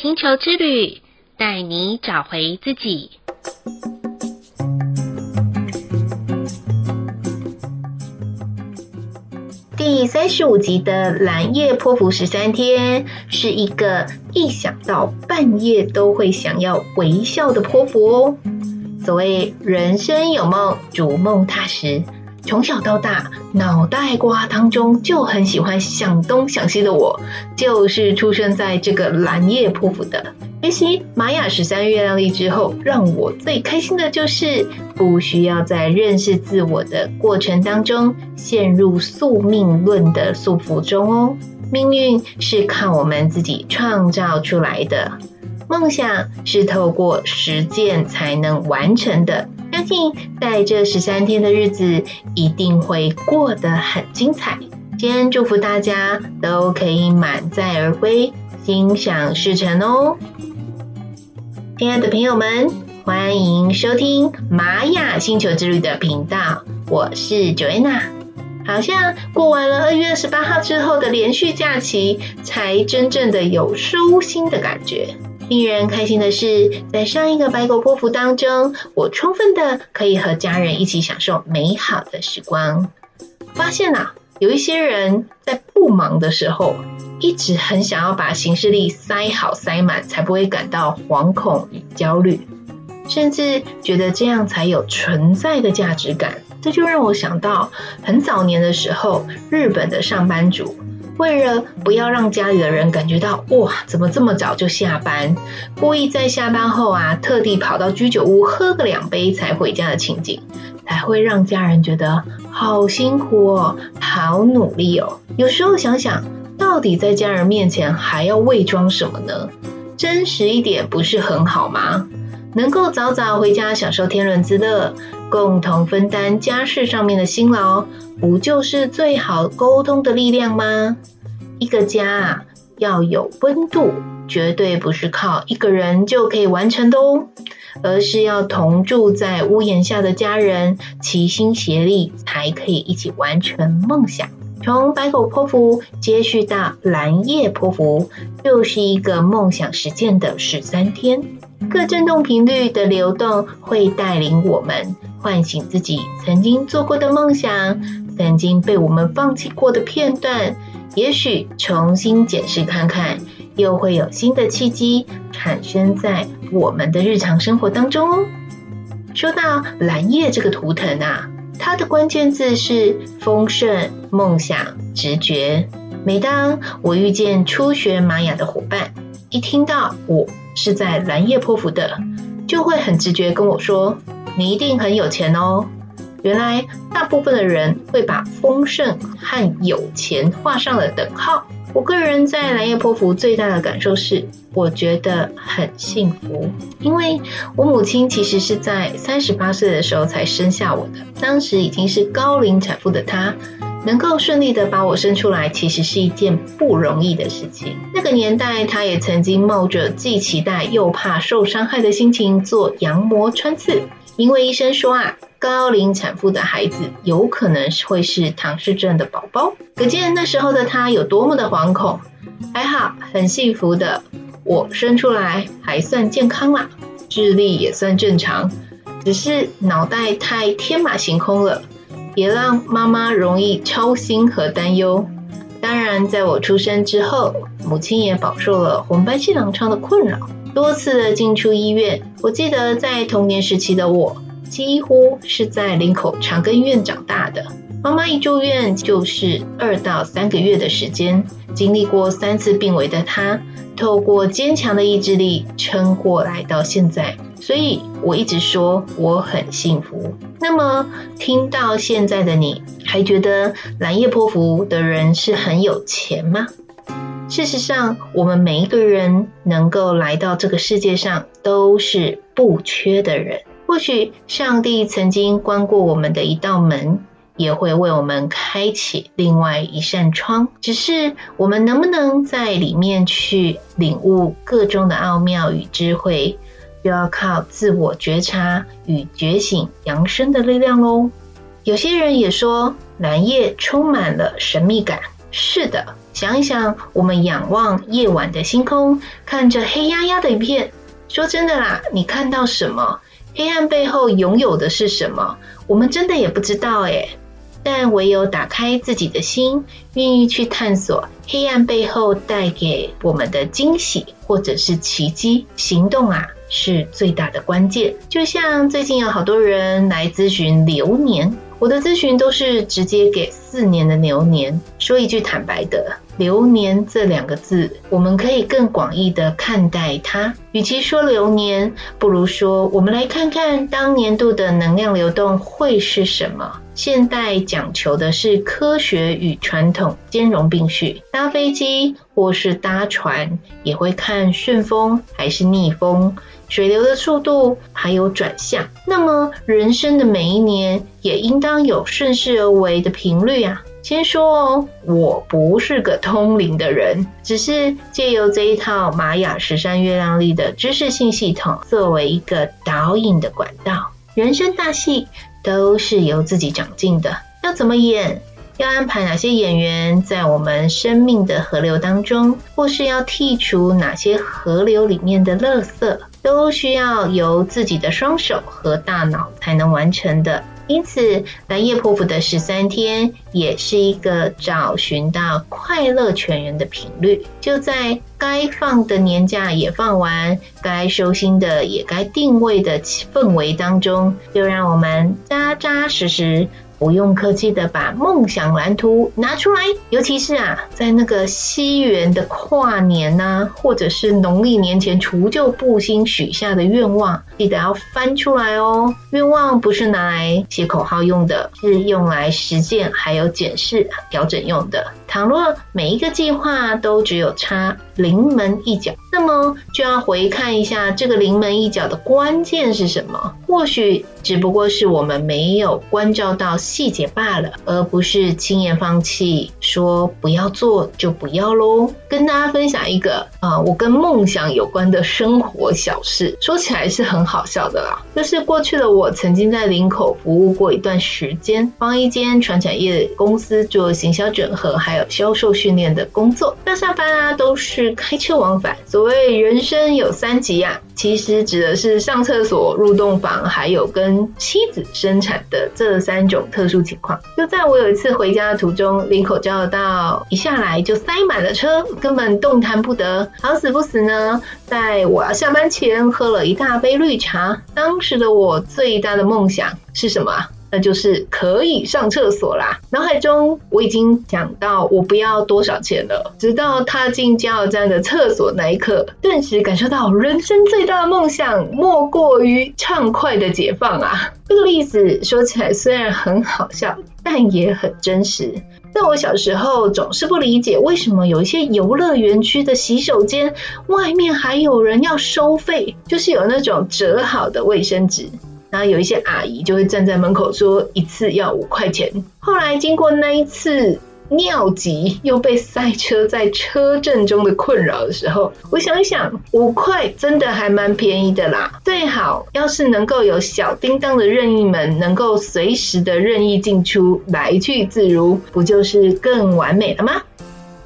星球之旅，带你找回自己。第三十五集的蓝夜波符十三天，是一个一想到半夜都会想要微笑的波符哦。所谓人生有梦，逐梦踏实。从小到大，脑袋瓜当中就很喜欢想东想西的我，就是出生在这个蓝夜波符的。学习玛雅十三月亮历之后，让我最开心的就是不需要在认识自我的过程当中陷入宿命论的束缚中哦。命运是靠我们自己创造出来的，梦想是透过实践才能完成的。相信在这十三天的日子，一定会过得很精彩。先祝福大家都可以满载而归，心想事成哦！亲爱的朋友们，欢迎收听玛雅星球之旅的频道，我是 Joanna。好像过完了二月二十八号之后的连续假期，才真正的有舒心的感觉。令人开心的是，在上一个白狗波幅当中，我充分的可以和家人一起享受美好的时光。发现啊，有一些人在不忙的时候，一直很想要把行事历塞好塞满，才不会感到惶恐与焦虑，甚至觉得这样才有存在的价值感。这就让我想到很早年的时候，日本的上班族。为了不要让家里的人感觉到哇，怎么这么早就下班，故意在下班后啊，特地跑到居酒屋喝个两杯才回家的情景，才会让家人觉得好辛苦哦，好努力哦。有时候想想，到底在家人面前还要伪装什么呢？真实一点不是很好吗？能够早早回家享受天伦之乐，共同分担家事上面的辛劳。不就是最好沟通的力量吗？一个家啊，要有温度，绝对不是靠一个人就可以完成的哦，而是要同住在屋檐下的家人齐心协力，才可以一起完成梦想。从白狗波符接续到蓝夜波符，就是一个梦想实践的十三天。各振动频率的流动会带领我们唤醒自己曾经做过的梦想。曾经被我们放弃过的片段，也许重新检视看看，又会有新的契机产生在我们的日常生活当中哦。说到蓝夜这个图腾啊，它的关键字是丰盛、梦想、直觉。每当我遇见初学玛雅的伙伴，一听到我是在蓝夜波符的，就会很直觉跟我说：“你一定很有钱哦。”原来大部分的人会把丰盛和有钱画上了等号。我个人在蓝夜波符最大的感受是，我觉得很幸福，因为我母亲其实是在三十八岁的时候才生下我的，当时已经是高龄产妇的她，能够顺利的把我生出来，其实是一件不容易的事情。那个年代，她也曾经冒着既期待又怕受伤害的心情做羊膜穿刺，因为医生说啊。高龄产妇的孩子有可能是会是唐氏症的宝宝，可见那时候的她有多么的惶恐。还好，很幸福的，我生出来还算健康啦，智力也算正常，只是脑袋太天马行空了，也让妈妈容易操心和担忧。当然，在我出生之后，母亲也饱受了红斑性狼疮的困扰，多次的进出医院。我记得在童年时期的我。几乎是在林口长庚院长大的。妈妈一住院就是二到三个月的时间，经历过三次病危的她，透过坚强的意志力撑过来到现在。所以我一直说我很幸福。那么听到现在的你，还觉得蓝夜波符的人是很有钱吗？事实上，我们每一个人能够来到这个世界上，都是不缺的人。或许上帝曾经关过我们的一道门，也会为我们开启另外一扇窗。只是我们能不能在里面去领悟个中的奥妙与智慧，就要靠自我觉察与觉醒扬升的力量喽。有些人也说蓝夜充满了神秘感，是的，想一想，我们仰望夜晚的星空，看着黑压压的一片。说真的啦，你看到什么？黑暗背后拥有的是什么？我们真的也不知道诶。但唯有打开自己的心，愿意去探索黑暗背后带给我们的惊喜或者是奇迹，行动啊是最大的关键。就像最近有好多人来咨询流年。我的咨询都是直接给四年的流年。说一句坦白的，流年这两个字，我们可以更广义的看待它。与其说流年，不如说我们来看看当年度的能量流动会是什么。现代讲求的是科学与传统兼容并蓄，搭飞机或是搭船，也会看顺风还是逆风。水流的速度还有转向，那么人生的每一年也应当有顺势而为的频率啊。先说哦，我不是个通灵的人，只是借由这一套玛雅十三月亮历的知识性系统作为一个导引的管道。人生大戏都是由自己长进的，要怎么演？要安排哪些演员在我们生命的河流当中，或是要剔除哪些河流里面的垃圾，都需要由自己的双手和大脑才能完成的。因此，蓝夜波符的十三天也是一个找寻到快乐泉源的频率。就在该放的年假也放完，该收心的也该定位的氛围当中，就让我们扎扎实实。不用客气的把梦想蓝图拿出来，尤其是啊，在那个西元的跨年呐、或者是农历年前除旧布新许下的愿望，记得要翻出来哦。愿望不是拿来写口号用的，是用来实践还有检视调整用的。倘若每一个计划都只有差临门一脚，那么就要回看一下这个临门一脚的关键是什么？或许只不过是我们没有关照到细节罢了，而不是轻言放弃，说不要做就不要喽。跟大家分享一个啊、我跟梦想有关的生活小事，说起来是很好笑的啦。就是过去的我曾经在林口服务过一段时间，帮一间传产业公司做行销整合，还有销售训练的工作。上下班啊都是开车往返。所谓人生有三急啊，其实指的是上厕所、入洞房，还有跟妻子生产的这三种特殊情况。就在我有一次回家的途中，林口交流道一下来就塞满了车，根本动弹不得。好死不死呢，在我要下班前喝了一大杯绿茶。当时的我最大的梦想是什么？那就是可以上厕所啦。脑海中我已经讲到我不要多少钱了，直到踏进加油站的厕所那一刻，顿时感受到人生最大的梦想莫过于畅快的解放啊！这个例子说起来虽然很好笑，但也很真实。在我小时候总是不理解，为什么有一些游乐园区的洗手间外面还有人要收费，就是有那种折好的卫生纸。然后有一些阿姨就会站在门口说一次要五块钱。后来经过那一次尿急又被塞车在车阵中的困扰的时候，我想一想，五块真的还蛮便宜的啦。最好要是能够有小叮当的任意门，能够随时的任意进出，来去自如，不就是更完美了吗？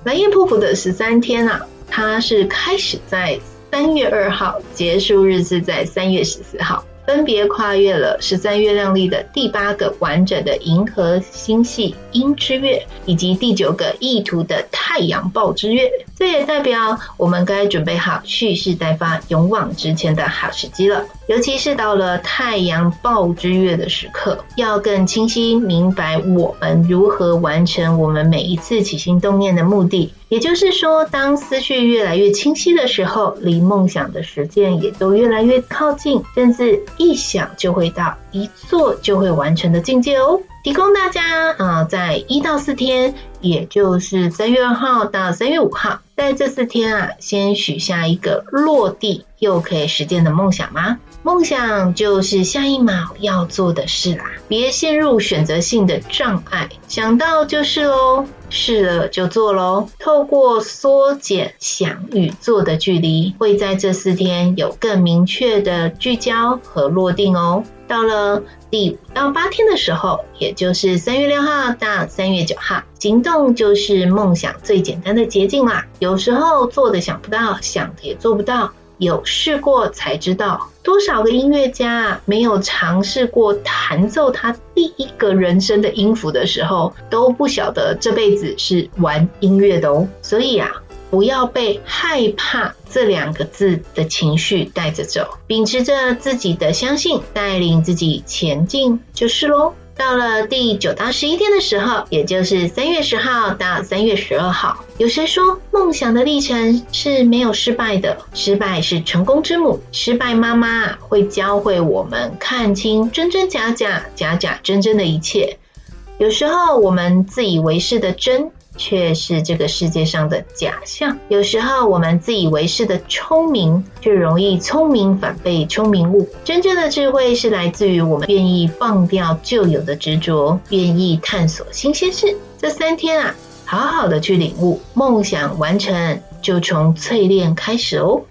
蓝夜波符的十三天啊，它是开始在三月二号，结束日是在三月十四号。分别跨越了十三月亮历的第八个完整的银河星系阴之月，以及第九个意图的太阳暴之月。这也代表我们该准备好蓄势待发、勇往直前的好时机了。尤其是到了太阳暴之月的时刻，要更清晰明白我们如何完成我们每一次起心动念的目的。也就是说，当思绪越来越清晰的时候，离梦想的实践也都越来越靠近，甚至一想就会到，一做就会完成的境界哦。提供大家啊、在一到四天，也就是三月二号到三月五号，在这四天啊，先许下一个落地又可以实践的梦想吗？梦想就是下一秒要做的事啦，别陷入选择性的障碍，想到就是喽，试了就做喽。透过缩减想与做的距离，会在这四天有更明确的聚焦和落定哦。到了第五到八天的时候，也就是三月六号到三月九号，行动就是梦想最简单的捷径啦。有时候做的想不到，想的也做不到。有试过才知道，多少个音乐家没有尝试过弹奏他第一个人声的音符的时候，都不晓得这辈子是玩音乐的哦。所以啊，不要被害怕这两个字的情绪带着走，秉持着自己的相信，带领自己前进就是喽。到了第九到十一天的时候，也就是三月十号到三月十二号，有谁说梦想的历程是没有失败的？失败是成功之母，失败妈妈会教会我们看清真真假假、假假真真的一切。有时候我们自以为是的真。却是这个世界上的假象。有时候我们自以为是的聪明，却容易聪明反被聪明误。真正的智慧是来自于我们愿意放掉旧有的执着，愿意探索新鲜事。这三天啊，好好的去领悟，梦想完成就从淬炼开始哦。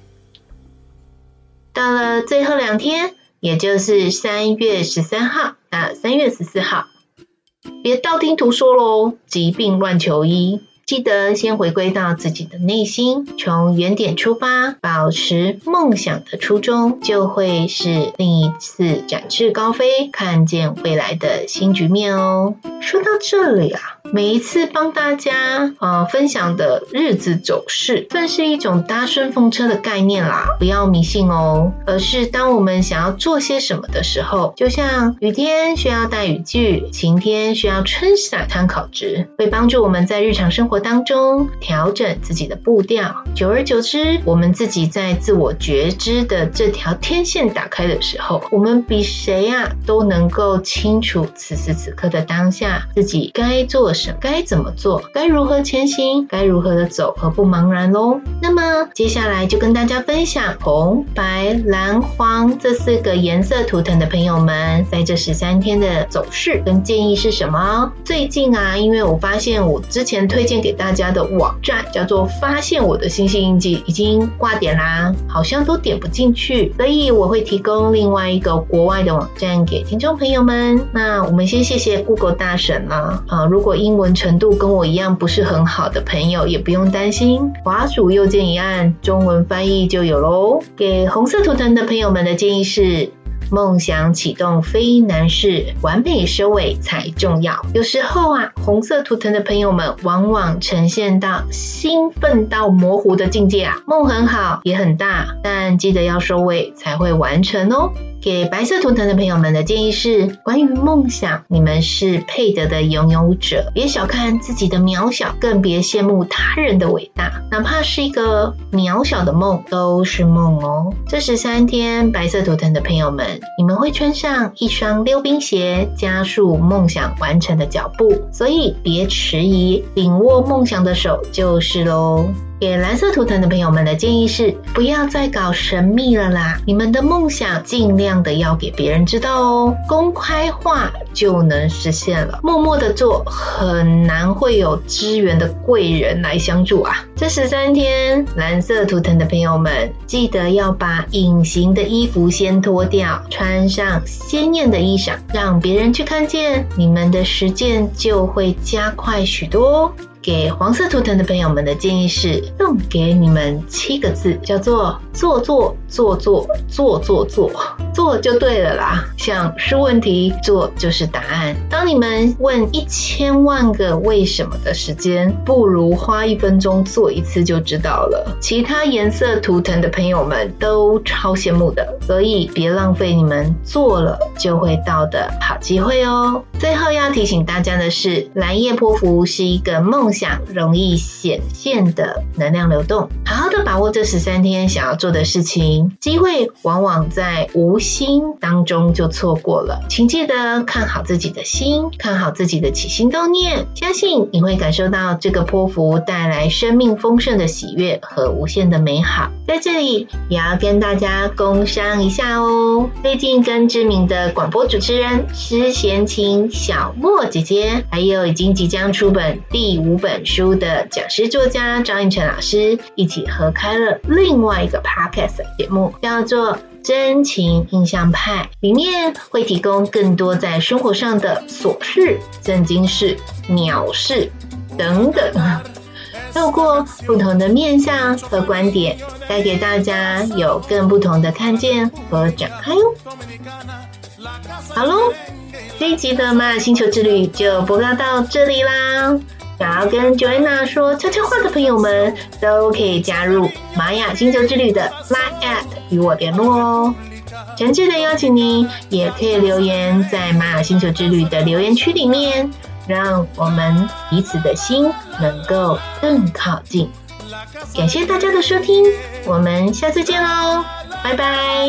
到了最后两天，也就是三月十三号到三月十四号。别道听途说喽，疾病乱求医。记得先回归到自己的内心，从原点出发，保持梦想的初衷，就会是另一次展翅高飞，看见未来的新局面哦。说到这里啊。每一次帮大家呃分享的日子走势，算是一种搭顺风车的概念啦，不要迷信哦。而是当我们想要做些什么的时候，就像雨天需要带雨具，晴天需要撑伞参考值，会帮助我们在日常生活当中调整自己的步调。久而久之，我们自己在自我觉知的这条天线打开的时候，我们比谁呀、都能够清楚此时此刻的当下自己该做什么。该怎么做？该如何前行？该如何的走而不茫然喽？那么接下来就跟大家分享红、白、蓝、黄这四个颜色图腾的朋友们，在这十三天的走势跟建议是什么？最近啊，因为我发现我之前推荐给大家的网站叫做“发现我的星星印记”已经挂点啦，好像都点不进去，所以我会提供另外一个国外的网站给听众朋友们。那我们先谢谢 Google 大神了啊，如果英文程度跟我一样不是很好的朋友也不用担心，滑鼠右键一按，中文翻译就有喽。给红色图腾的朋友们的建议是：梦想启动非难事，完美收尾才重要。有时候啊，红色图腾的朋友们往往呈现到兴奋到模糊的境界啊，梦很好也很大，但记得要收尾才会完成哦。给白色图腾的朋友们的建议是：关于梦想，你们是配得的拥有者，别小看自己的渺小，更别羡慕他人的伟大。哪怕是一个渺小的梦，都是梦哦。这十三天，白色图腾的朋友们，你们会穿上一双溜冰鞋，加速梦想完成的脚步。所以别迟疑，紧握梦想的手就是喽。给蓝色图腾的朋友们的建议是：不要再搞神秘了啦！你们的梦想尽量的要给别人知道哦，公开化就能实现了。默默的做，很难会有支援的贵人来相助啊！这十三天，蓝色图腾的朋友们，记得要把隐形的衣服先脱掉，穿上鲜艳的衣裳，让别人去看见，你们的实践就会加快许多。给黄色图腾的朋友们的建议是，送给你们七个字，叫做做做做做做做做，做就对了啦。想出问题，做就是答案。当你们问一千万个为什么的时间，不如花一分钟做一次就知道了。其他颜色图腾的朋友们都超羡慕的，所以别浪费你们做了就会到的好机会哦。最后要提醒大家的是，蓝夜波符是一个梦。想容易显现的能量流动，好好的把握这十三天想要做的事情，机会往往在无心当中就错过了。请记得看好自己的心，看好自己的起心动念，相信你会感受到这个波符带来生命丰盛的喜悦和无限的美好。在这里也要跟大家工商一下哦，最近跟知名的广播主持人施贤琴、小莫姐姐，还有已经即将出本第五本书的讲师作家张映辰老师，一起合开了另外一个 podcast 节目，叫做。真情印象派里面会提供更多在生活上的琐事、正经事、鸟事等等，透过不同的面向和观点，带给大家有更不同的看见和展开哦。好喽，这一集的玛雅星球之旅就播报到这里啦。想要跟 Joanna 说悄悄话的朋友们，都可以加入玛雅星球之旅的 Line@ 与我联络哦。诚挚的邀请您，也可以留言在玛雅星球之旅的留言区里面，让我们彼此的心能够更靠近。感谢大家的收听，我们下次见喽，拜拜。